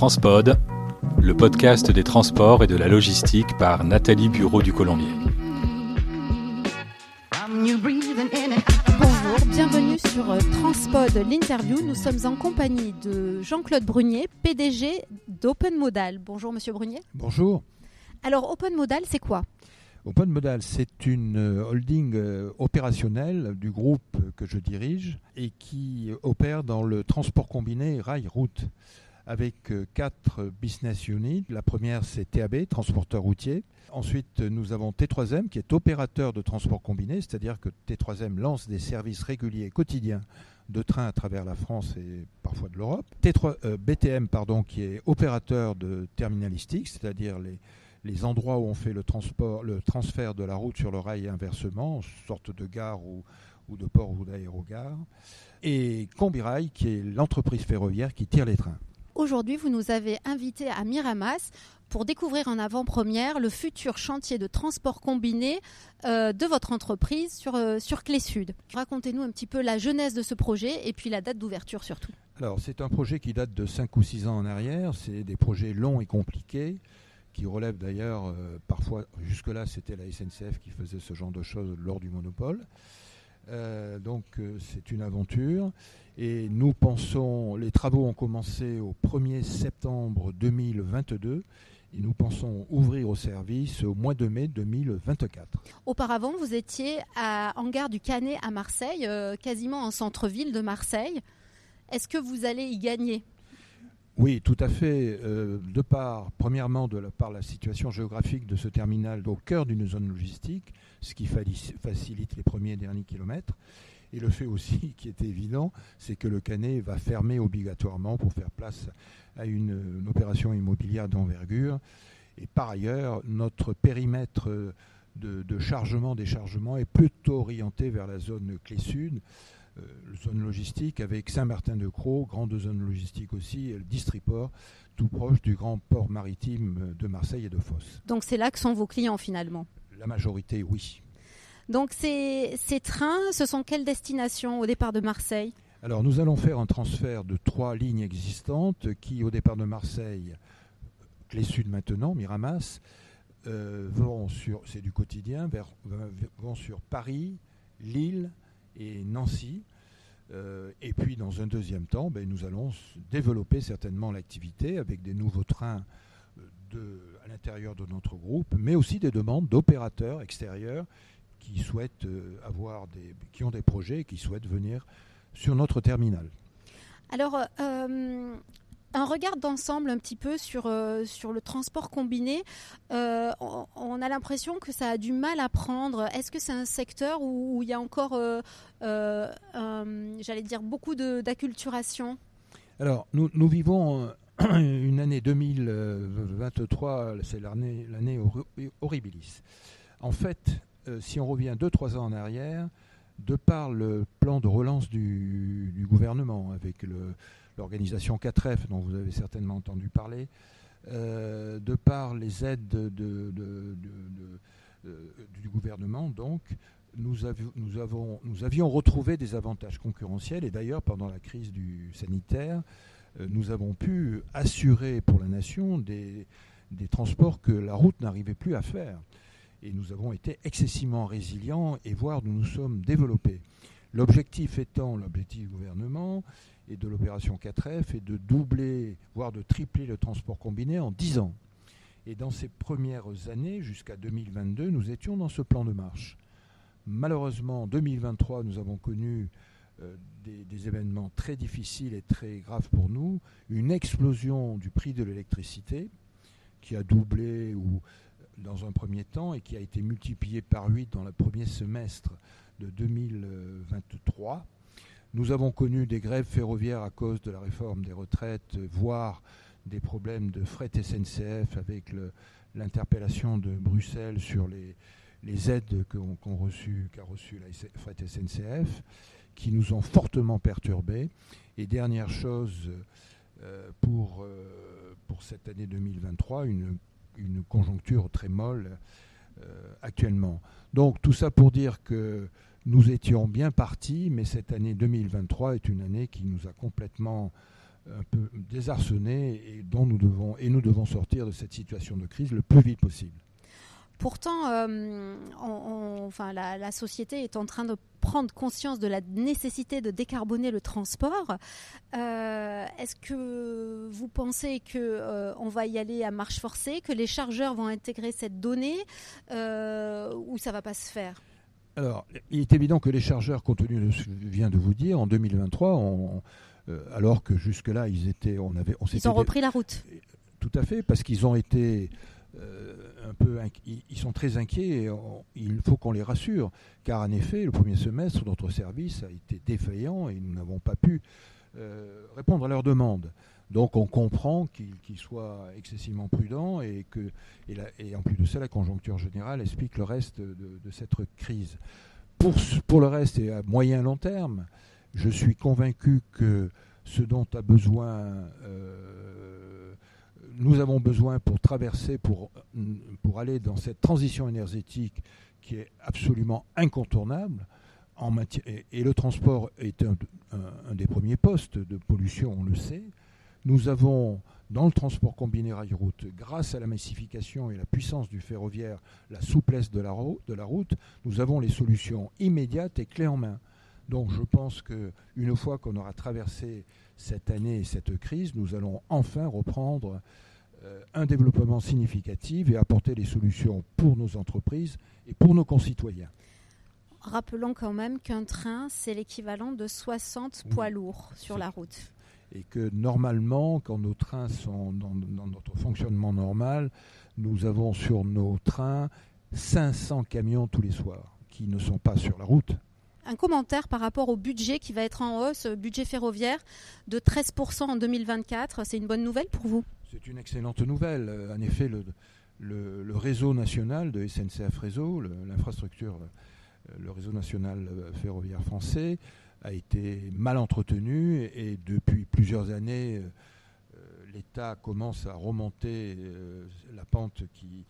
Transpod, le podcast des transports et de la logistique par Nathalie Bureau du Colombier. Bonjour, bienvenue sur euh, Transpod, l'interview. Nous sommes en compagnie de Jean-Claude Brunier, PDG d'Open Modal. Bonjour Monsieur Brunier. Bonjour. Alors Open Modal, c'est quoi? Open Modal, c'est une euh, holding euh, opérationnelle du groupe que je dirige et qui opère dans le transport combiné rail-route avec euh, quatre business units. La première, c'est TAB, transporteur routier. Ensuite, nous avons T3M, qui est opérateur de transport combiné, c'est-à-dire que T3M lance des services réguliers quotidiens de train à travers la France et parfois de l'Europe. T3, BTM, pardon, qui est opérateur de terminalistique, c'est-à-dire les, les endroits où on fait le, transport, le transfert de la route sur le rail et inversement, sorte de gare ou, ou de port ou d'aérogare. Et Combirail, qui est l'entreprise ferroviaire qui tire les trains. Aujourd'hui, vous nous avez invités à Miramas pour découvrir en avant-première le futur chantier de transport combiné euh, de votre entreprise sur, euh, sur Clé Sud. Racontez-nous un petit peu la jeunesse de ce projet et puis la date d'ouverture surtout. Alors, c'est un projet qui date de 5 ou 6 ans en arrière. C'est des projets longs et compliqués qui relèvent d'ailleurs euh, parfois, jusque-là, c'était la SNCF qui faisait ce genre de choses lors du monopole. Euh, donc euh, c'est une aventure et nous pensons, les travaux ont commencé au 1er septembre 2022 et nous pensons ouvrir au service au mois de mai 2024. Auparavant, vous étiez à, en gare du Canet à Marseille, euh, quasiment en centre-ville de Marseille. Est-ce que vous allez y gagner? Oui, tout à fait. Euh, de part, premièrement, de la, par la situation géographique de ce terminal au cœur d'une zone logistique, ce qui facilite les premiers et derniers kilomètres. Et le fait aussi, qui est évident, c'est que le Canet va fermer obligatoirement pour faire place à une, opération immobilière d'envergure. Et par ailleurs, notre périmètre de, de chargement-déchargement est plutôt orienté vers la zone clé sud euh, zone logistique avec Saint-Martin-de-Croix, grande zone logistique aussi, et le Distriport, tout proche du grand port maritime de Marseille et de Fos. Donc c'est là que sont vos clients finalement? La majorité, oui. Donc ces, ces trains, ce sont quelles destinations au départ de Marseille? Alors nous allons faire un transfert de trois lignes existantes qui, au départ de Marseille, les Sud maintenant, Miramas, euh, vont sur, c'est du quotidien, vers, vont sur Paris, Lille, et Nancy. Euh, et puis, dans un deuxième temps, ben, nous allons développer certainement l'activité avec des nouveaux trains euh, à l'intérieur de notre groupe, mais aussi des demandes d'opérateurs extérieurs qui souhaitent euh, avoir des, qui ont des projets et qui souhaitent venir sur notre terminal. Alors, un regard d'ensemble un petit peu sur, euh, sur le transport combiné, euh, on, a l'impression que ça a du mal à prendre. Est-ce que c'est un secteur où, il y a encore, euh, j'allais dire, beaucoup d'acculturation? Alors, nous, nous, vivons une année 2023, c'est l'année horribilis. En fait, si on revient 2-3 ans en arrière, de par le plan de relance du, gouvernement, avec l'organisation 4F dont vous avez certainement entendu parler, euh, de par les aides de, de, de, euh, du gouvernement, donc, nous, avions, retrouvé des avantages concurrentiels et d'ailleurs pendant la crise du sanitaire, euh, nous avons pu assurer pour la nation des transports que la route n'arrivait plus à faire. Et nous avons été excessivement résilients et voire nous nous sommes développés. L'objectif étant, l'objectif du gouvernement et de l'opération 4F est de doubler, voire de tripler le transport combiné en 10 ans. Et dans ces premières années, jusqu'à 2022, nous étions dans ce plan de marche. Malheureusement, en 2023, nous avons connu euh, des, des, événements très difficiles et très graves pour nous. Une explosion du prix de l'électricité qui a doublé ou, dans un premier temps et qui a été multiplié par 8 dans le premier semestre de 2023 nous avons connu des grèves ferroviaires à cause de la réforme des retraites, voire des problèmes de fret SNCF avec l'interpellation de Bruxelles sur les, aides qu'a qu reçu la fret SNCF, qui nous ont fortement perturbés. Et dernière chose, euh, pour, euh, pour cette année 2023, une, une conjoncture très molle euh, actuellement. Donc tout ça pour dire que nous étions bien partis, mais cette année 2023 est une année qui nous a complètement un peu désarçonnée et dont nous devons et nous devons sortir de cette situation de crise le plus vite possible. Pourtant, euh, enfin, la, société est en train de prendre conscience de la nécessité de décarboner le transport. Euh, est-ce que vous pensez que euh, on va y aller à marche forcée, que les chargeurs vont intégrer cette donnée, ou ça va pas se faire? Alors, il est évident que les chargeurs, compte tenu de ce que je viens de vous dire, en 2023, alors que jusque-là, ils étaient, on avait, on ils ont repris la route. Tout à fait, parce qu'ils ont été un peu ils sont très inquiets et il faut qu'on les rassure, car en effet, le premier semestre, notre service a été défaillant et nous n'avons pas pu euh, répondre à leurs demandes. Donc on comprend qu'ils soient excessivement prudents et que et, en plus de ça, la conjoncture générale explique le reste de, cette crise. Pour, pour le reste et à moyen long terme, je suis convaincu que ce dont a besoin euh, nous avons besoin pour traverser, pour, pour aller dans cette transition énergétique qui est absolument incontournable, et, le transport est un, des premiers postes de pollution, on le sait. Nous avons dans le transport combiné rail-route, grâce à la massification et la puissance du ferroviaire, la souplesse de la, de la route, nous avons les solutions immédiates et clés en main. Donc je pense qu'une fois qu'on aura traversé cette année et cette crise, nous allons enfin reprendre un développement significatif et apporter des solutions pour nos entreprises et pour nos concitoyens. Rappelons quand même qu'un train, c'est l'équivalent de 60 poids lourds sur la route. Et que normalement, quand nos trains sont dans, dans, notre fonctionnement normal, nous avons sur nos trains 500 camions tous les soirs qui ne sont pas sur la route. Un commentaire par rapport au budget qui va être en hausse, budget ferroviaire de 13% en 2024. C'est une bonne nouvelle pour vous? C'est une excellente nouvelle. Euh, en effet, le, réseau national de SNCF Réseau, l'infrastructure, euh, le réseau national euh, ferroviaire français, a été mal entretenu et, depuis plusieurs années, l'État commence à remonter la pente qui,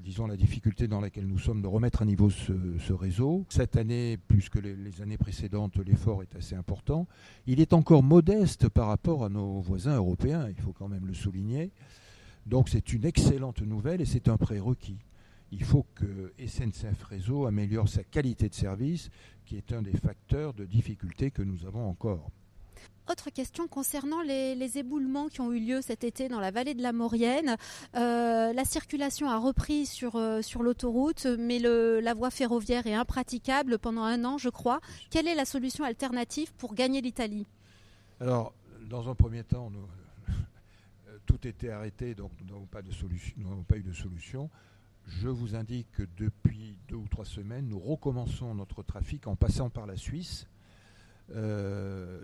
disons, la difficulté dans laquelle nous sommes de remettre à niveau ce, réseau. Cette année, plus que les, années précédentes, l'effort est assez important. Il est encore modeste par rapport à nos voisins européens, il faut quand même le souligner. Donc c'est une excellente nouvelle et c'est un prérequis. Il faut que SNCF Réseau améliore sa qualité de service, qui est un des facteurs de difficulté que nous avons encore. Autre question concernant les, éboulements qui ont eu lieu cet été dans la vallée de la Maurienne. Euh, la circulation a repris sur, euh, sur l'autoroute, mais la voie ferroviaire est impraticable pendant un an, je crois. Quelle est la solution alternative pour gagner l'Italie? Alors, dans un premier temps, euh, tout était arrêté, donc nous n'avons pas, pas eu de solution. Je vous indique que depuis deux ou trois semaines, nous recommençons notre trafic en passant par la Suisse.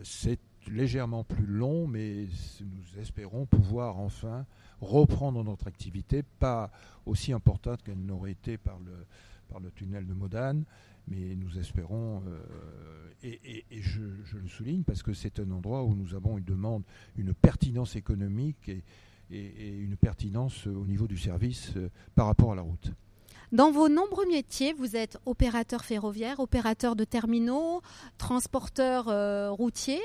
c'est légèrement plus long, mais nous espérons pouvoir enfin reprendre notre activité, pas aussi importante qu'elle n'aurait été par le, par le tunnel de Modane, mais nous espérons, euh, et, je, le souligne parce que c'est un endroit où nous avons une demande, une pertinence économique et, une pertinence au niveau du service euh, par rapport à la route. Dans vos nombreux métiers, vous êtes opérateur ferroviaire, opérateur de terminaux, transporteur euh, routier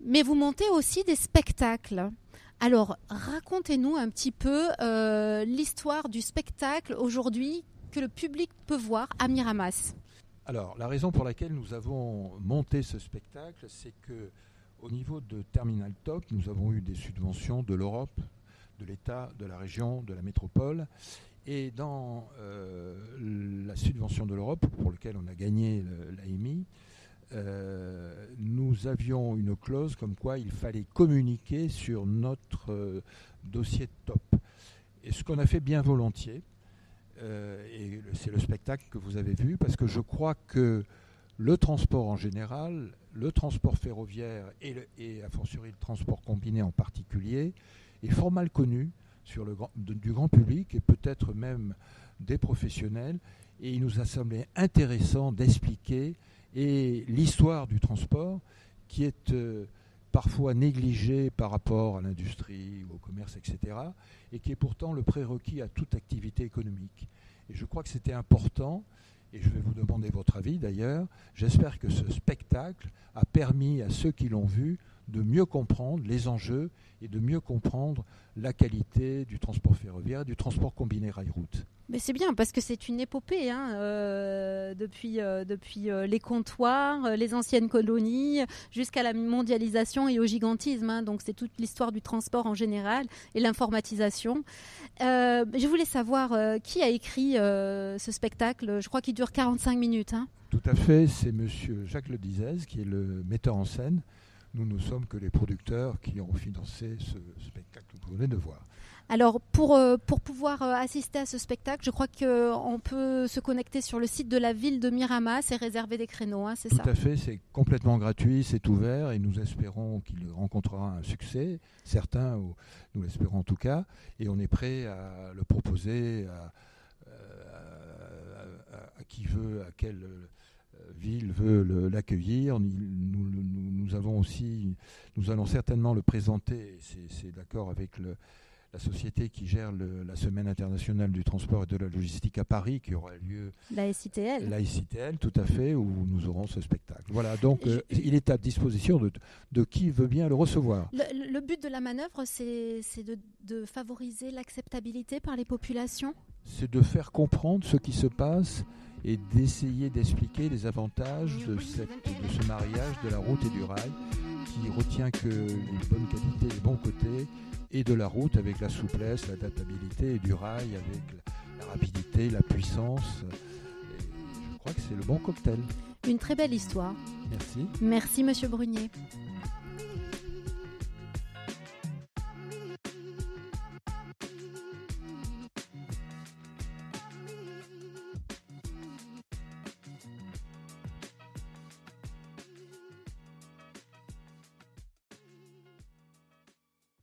mais vous montez aussi des spectacles. Alors, racontez-nous un petit peu euh, l'histoire du spectacle aujourd'hui que le public peut voir à Miramas. Alors, la raison pour laquelle nous avons monté ce spectacle, c'est que au niveau de Terminal Top, nous avons eu des subventions de l'Europe, de l'État, de la région, de la métropole. Et dans euh, la subvention de l'Europe, pour laquelle on a gagné l'AMI, euh, nous avions une clause comme quoi il fallait communiquer sur notre euh, dossier top. Et ce qu'on a fait bien volontiers, euh, et c'est le spectacle que vous avez vu, parce que je crois que le transport en général, le transport ferroviaire et, et a fortiori le transport combiné en particulier, est fort mal connu sur le du grand public et peut-être même des professionnels. Et il nous a semblé intéressant d'expliquer et l'histoire du transport qui est euh, parfois négligée par rapport à l'industrie, au commerce, etc., et qui est pourtant le prérequis à toute activité économique. Et je crois que c'était important, et je vais vous demander votre avis d'ailleurs, j'espère que ce spectacle a permis à ceux qui l'ont vu de mieux comprendre les enjeux et de mieux comprendre la qualité du transport ferroviaire et du transport combiné rail-route. Mais c'est bien parce que c'est une épopée hein, euh, depuis, euh, depuis euh, les comptoirs, les anciennes colonies, jusqu'à la mondialisation et au gigantisme. Hein. donc c'est toute l'histoire du transport en général et l'informatisation. je voulais savoir qui a écrit ce spectacle? Je crois qu'il dure 45 minutes. Hein. Tout à fait, c'est Monsieur Jacques Le qui est le metteur en scène. Nous ne sommes que les producteurs qui ont financé ce spectacle. Que vous venez de voir. Alors, pour, euh, pour pouvoir euh, assister à ce spectacle, je crois qu'on peut se connecter sur le site de la ville de Miramas et réserver des créneaux, hein, c'est ça Tout à fait, c'est complètement gratuit, c'est ouvert et nous espérons qu'il rencontrera un succès, certains, ou nous l'espérons en tout cas, et on est prêt à le proposer à, qui veut, à quelle ville veut l'accueillir. Nous, nous, avons aussi, nous allons certainement le présenter, c'est d'accord avec le, la société qui gère la Semaine internationale du transport et de la logistique à Paris, qui aura lieu. La SITL. La SITL, tout à fait, où nous aurons ce spectacle. Voilà, donc euh, il est à disposition de, de, qui veut bien le recevoir. Le, but de la manœuvre, c'est de, de favoriser l'acceptabilité par les populations? C'est de faire comprendre ce qui se passe et d'essayer d'expliquer les avantages de, cette, de ce mariage de la route et du rail qui retient que les bonnes qualités, les bons côtés et de la route avec la souplesse, l'adaptabilité et du rail avec la, rapidité, la puissance. je crois que c'est le bon cocktail. Une très belle histoire. Merci. Merci Monsieur Brunier.